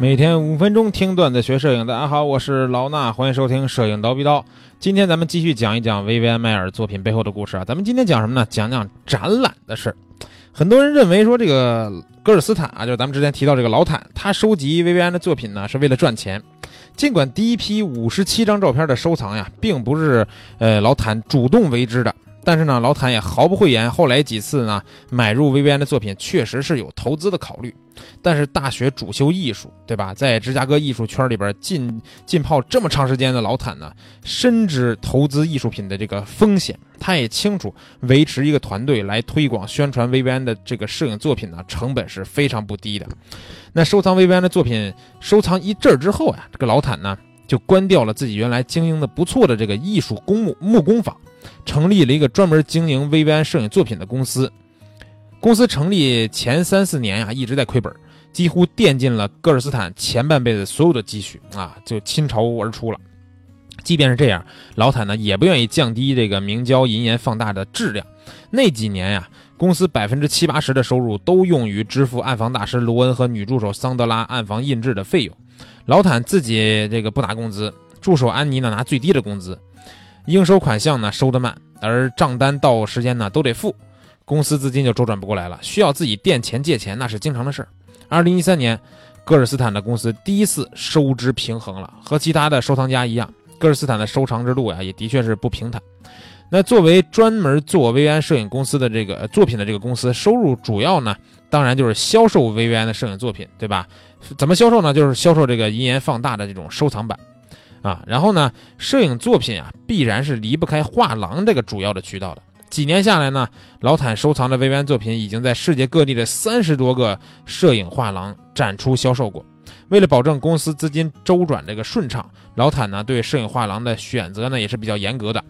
每天五分钟听段子学摄影，大家好，我是老衲，欢迎收听摄影刀逼刀。今天咱们继续讲一讲薇薇安·迈尔作品背后的故事啊。咱们今天讲什么呢？讲讲展览的事儿。很多人认为说这个戈尔斯坦啊，就是咱们之前提到这个老坦，他收集薇薇安的作品呢是为了赚钱。尽管第一批五十七张照片的收藏呀，并不是呃老坦主动为之的。但是呢，老坦也毫不讳言，后来几次呢买入薇薇安的作品，确实是有投资的考虑。但是大学主修艺术，对吧？在芝加哥艺术圈里边浸浸泡这么长时间的老坦呢，深知投资艺术品的这个风险。他也清楚，维持一个团队来推广宣传薇薇安的这个摄影作品呢，成本是非常不低的。那收藏薇薇安的作品，收藏一阵儿之后呀，这个老坦呢就关掉了自己原来经营的不错的这个艺术公墓木工坊。成立了一个专门经营薇薇安摄影作品的公司。公司成立前三四年呀，一直在亏本，几乎垫尽了戈尔斯坦前半辈子所有的积蓄啊，就倾巢而出了。即便是这样，老坦呢也不愿意降低这个明胶银盐放大的质量。那几年呀，公司百分之七八十的收入都用于支付暗房大师罗恩和女助手桑德拉暗房印制的费用。老坦自己这个不拿工资，助手安妮呢拿最低的工资。应收款项呢收得慢，而账单到时间呢都得付，公司资金就周转不过来了，需要自己垫钱借钱那是经常的事儿。二零一三年，戈尔斯坦的公司第一次收支平衡了，和其他的收藏家一样，戈尔斯坦的收藏之路呀也的确是不平坦。那作为专门做薇薇安摄影公司的这个作品的这个公司，收入主要呢当然就是销售薇薇安的摄影作品，对吧？怎么销售呢？就是销售这个银盐放大的这种收藏版。啊，然后呢，摄影作品啊，必然是离不开画廊这个主要的渠道的。几年下来呢，老坦收藏的微安作品已经在世界各地的三十多个摄影画廊展出销售过。为了保证公司资金周转这个顺畅，老坦呢对摄影画廊的选择呢也是比较严格的。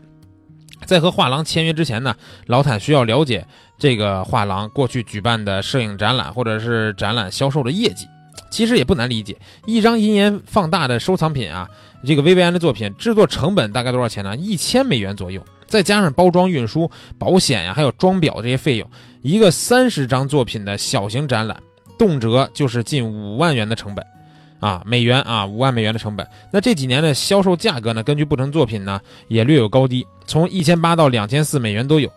在和画廊签约之前呢，老坦需要了解这个画廊过去举办的摄影展览或者是展览销售的业绩。其实也不难理解，一张银盐放大的收藏品啊，这个薇薇安的作品制作成本大概多少钱呢？一千美元左右，再加上包装、运输、保险呀，还有装裱这些费用，一个三十张作品的小型展览，动辄就是近五万元的成本，啊，美元啊，五万美元的成本。那这几年的销售价格呢，根据不同作品呢，也略有高低，从一千八到两千四美元都有。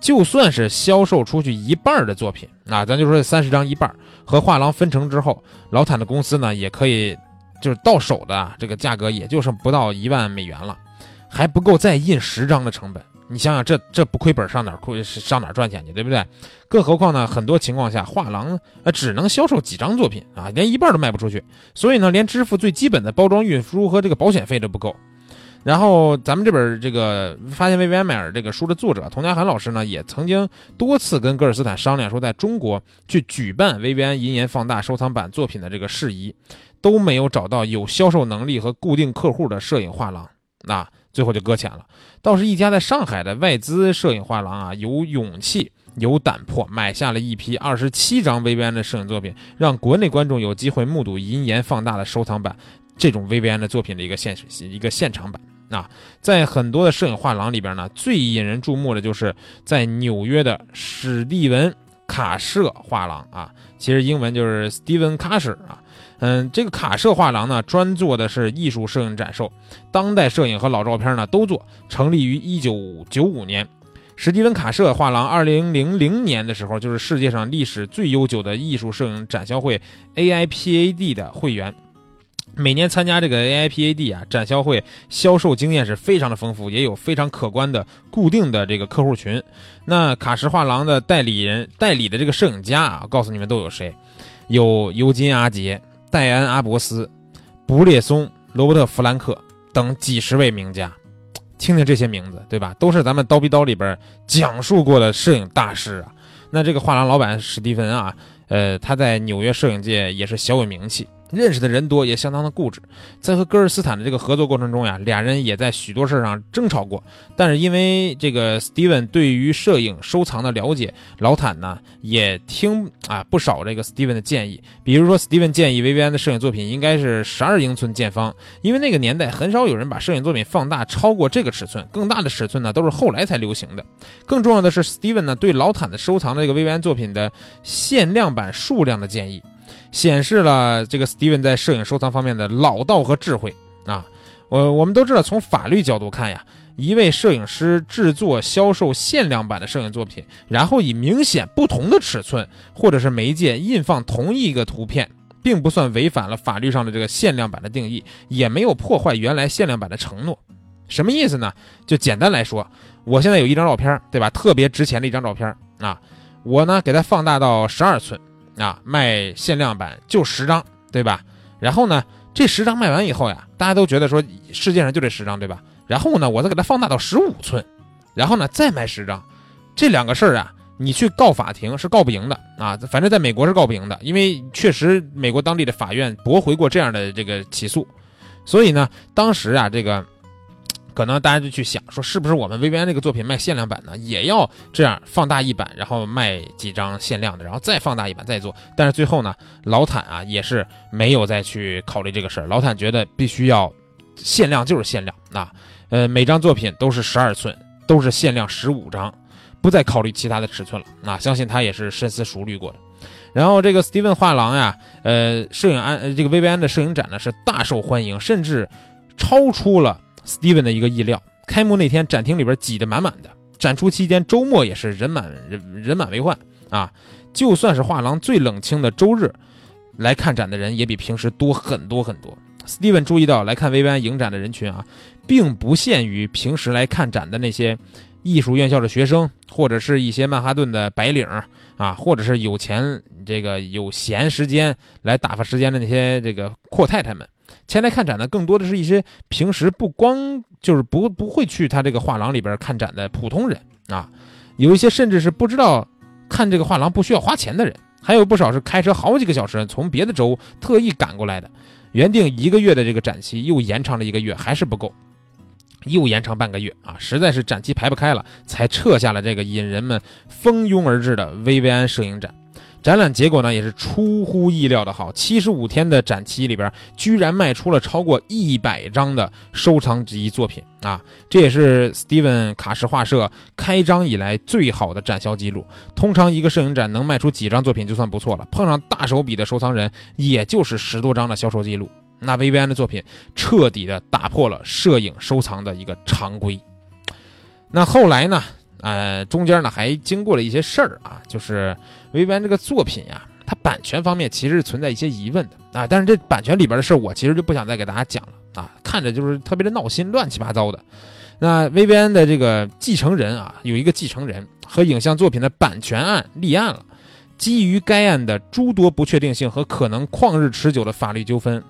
就算是销售出去一半的作品啊，咱就说三十张一半，和画廊分成之后，老坦的公司呢也可以，就是到手的这个价格也就是不到一万美元了，还不够再印十张的成本。你想想，这这不亏本上哪亏上哪赚钱去，对不对？更何况呢，很多情况下画廊呃只能销售几张作品啊，连一半都卖不出去，所以呢，连支付最基本的包装、运输和这个保险费都不够。然后咱们这本这个发现薇薇安迈尔这个书的作者佟家涵老师呢，也曾经多次跟戈尔斯坦商量说，在中国去举办薇薇安银盐放大收藏版作品的这个事宜，都没有找到有销售能力和固定客户的摄影画廊，那最后就搁浅了。倒是一家在上海的外资摄影画廊啊，有勇气、有胆魄，买下了一批二十七张薇薇安的摄影作品，让国内观众有机会目睹银盐放大的收藏版。这种薇薇安的作品的一个现实一个现场版啊，在很多的摄影画廊里边呢，最引人注目的就是在纽约的史蒂文卡舍画廊啊，其实英文就是 Steven Kasher 啊，嗯，这个卡舍画廊呢，专做的是艺术摄影展售，当代摄影和老照片呢都做，成立于一九九五年。史蒂文卡舍画廊二零零零年的时候，就是世界上历史最悠久的艺术摄影展销会 AIPAD 的会员。每年参加这个 AIPAD 啊展销会，销售经验是非常的丰富，也有非常可观的固定的这个客户群。那卡什画廊的代理人代理的这个摄影家啊，告诉你们都有谁？有尤金·阿杰、戴安·阿伯斯、布列松、罗伯特·弗兰克等几十位名家。听听这些名字，对吧？都是咱们刀逼刀里边讲述过的摄影大师啊。那这个画廊老板史蒂芬啊，呃，他在纽约摄影界也是小有名气。认识的人多，也相当的固执。在和戈尔斯坦的这个合作过程中呀，俩人也在许多事儿上争吵过。但是因为这个 Steven 对于摄影收藏的了解，老坦呢也听啊不少这个 Steven 的建议。比如说，Steven 建议薇薇安的摄影作品应该是十二英寸见方，因为那个年代很少有人把摄影作品放大超过这个尺寸，更大的尺寸呢都是后来才流行的。更重要的是，Steven 呢对老坦的收藏的这个薇薇安作品的限量版数量的建议。显示了这个 Steven 在摄影收藏方面的老道和智慧啊。我我们都知道，从法律角度看呀，一位摄影师制作、销售限量版的摄影作品，然后以明显不同的尺寸或者是媒介印放同一个图片，并不算违反了法律上的这个限量版的定义，也没有破坏原来限量版的承诺。什么意思呢？就简单来说，我现在有一张照片，对吧？特别值钱的一张照片啊，我呢给它放大到十二寸啊，卖限量版就十张，对吧？然后呢？这十张卖完以后呀，大家都觉得说世界上就这十张，对吧？然后呢，我再给它放大到十五寸，然后呢再卖十张，这两个事儿啊，你去告法庭是告不赢的啊。反正在美国是告不赢的，因为确实美国当地的法院驳回过这样的这个起诉，所以呢，当时啊这个。可能大家就去想说，是不是我们 VVN 这个作品卖限量版呢，也要这样放大一版，然后卖几张限量的，然后再放大一版再做。但是最后呢，老坦啊也是没有再去考虑这个事儿。老坦觉得必须要限量就是限量啊，呃，每张作品都是十二寸，都是限量十五张，不再考虑其他的尺寸了。啊，相信他也是深思熟虑过的。然后这个 Steven 画廊呀，呃，摄影安这个 VVN 的摄影展呢是大受欢迎，甚至超出了。Steven 的一个意料，开幕那天展厅里边挤得满满的，展出期间周末也是人满人人满为患啊！就算是画廊最冷清的周日，来看展的人也比平时多很多很多。Steven 注意到来看薇薇安影展的人群啊，并不限于平时来看展的那些艺术院校的学生，或者是一些曼哈顿的白领啊，或者是有钱这个有闲时间来打发时间的那些这个阔太太们。前来看展的更多的是一些平时不光就是不不会去他这个画廊里边看展的普通人啊，有一些甚至是不知道看这个画廊不需要花钱的人，还有不少是开车好几个小时从别的州特意赶过来的。原定一个月的这个展期又延长了一个月，还是不够，又延长半个月啊，实在是展期排不开了，才撤下了这个引人们蜂拥而至的薇薇安摄影展。展览结果呢，也是出乎意料的好。七十五天的展期里边，居然卖出了超过一百张的收藏级作品啊！这也是 Steven 卡什画社开张以来最好的展销记录。通常一个摄影展能卖出几张作品就算不错了，碰上大手笔的收藏人，也就是十多张的销售记录。那薇薇安的作品彻底的打破了摄影收藏的一个常规。那后来呢？呃，中间呢还经过了一些事儿啊，就是。维维安这个作品呀，它版权方面其实是存在一些疑问的啊。但是这版权里边的事儿，我其实就不想再给大家讲了啊。看着就是特别的闹心，乱七八糟的。那维维安的这个继承人啊，有一个继承人和影像作品的版权案立案了。基于该案的诸多不确定性和可能旷日持久的法律纠纷，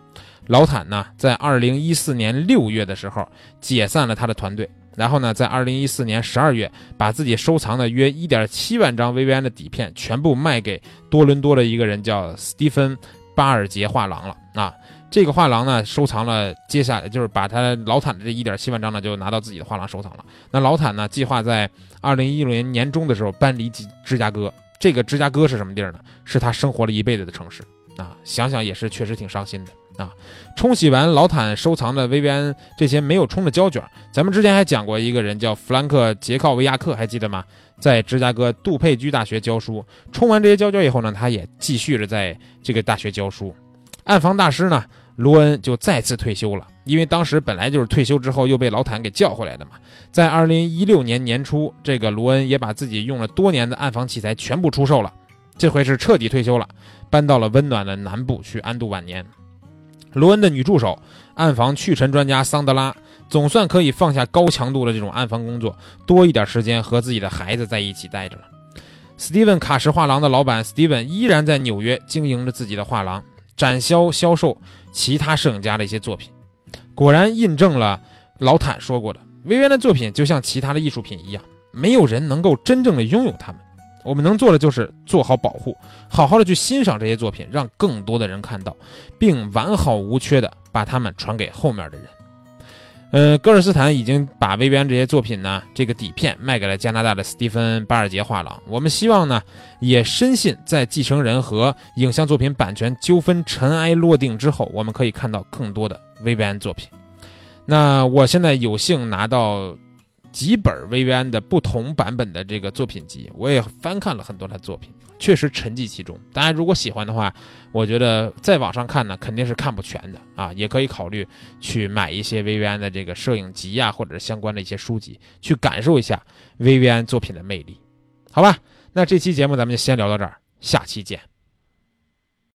老坦呢在二零一四年六月的时候解散了他的团队。然后呢，在二零一四年十二月，把自己收藏的约一点七万张 VVN 的底片全部卖给多伦多的一个人，叫斯蒂芬·巴尔杰画廊了啊。这个画廊呢，收藏了接下来就是把他老坦的这一点七万张呢，就拿到自己的画廊收藏了。那老坦呢，计划在二零一六年年中的时候搬离芝加哥。这个芝加哥是什么地儿呢？是他生活了一辈子的城市啊。想想也是，确实挺伤心的。啊，冲洗完老坦收藏的 VVN 这些没有冲的胶卷，咱们之前还讲过一个人叫弗兰克·杰考维亚克，还记得吗？在芝加哥杜佩居大学教书。冲完这些胶卷以后呢，他也继续着在这个大学教书。暗房大师呢，罗恩就再次退休了，因为当时本来就是退休之后又被老坦给叫回来的嘛。在二零一六年年初，这个罗恩也把自己用了多年的暗房器材全部出售了，这回是彻底退休了，搬到了温暖的南部去安度晚年。罗恩的女助手、暗房去尘专家桑德拉，总算可以放下高强度的这种暗房工作，多一点时间和自己的孩子在一起待着了。斯蒂文卡什画廊的老板斯蒂文依然在纽约经营着自己的画廊，展销销售其他摄影家的一些作品。果然印证了老坦说过的：薇薇安的作品就像其他的艺术品一样，没有人能够真正的拥有它们。我们能做的就是做好保护，好好的去欣赏这些作品，让更多的人看到，并完好无缺的把它们传给后面的人。呃，戈尔斯坦已经把薇薇安这些作品呢，这个底片卖给了加拿大的斯蒂芬·巴尔杰画廊。我们希望呢，也深信在继承人和影像作品版权纠纷尘埃落定之后，我们可以看到更多的薇薇安作品。那我现在有幸拿到。几本薇薇安的不同版本的这个作品集，我也翻看了很多他作品，确实沉寂其中。大家如果喜欢的话，我觉得在网上看呢肯定是看不全的啊，也可以考虑去买一些薇薇安的这个摄影集呀，或者是相关的一些书籍，去感受一下薇薇安作品的魅力，好吧？那这期节目咱们就先聊到这儿，下期见。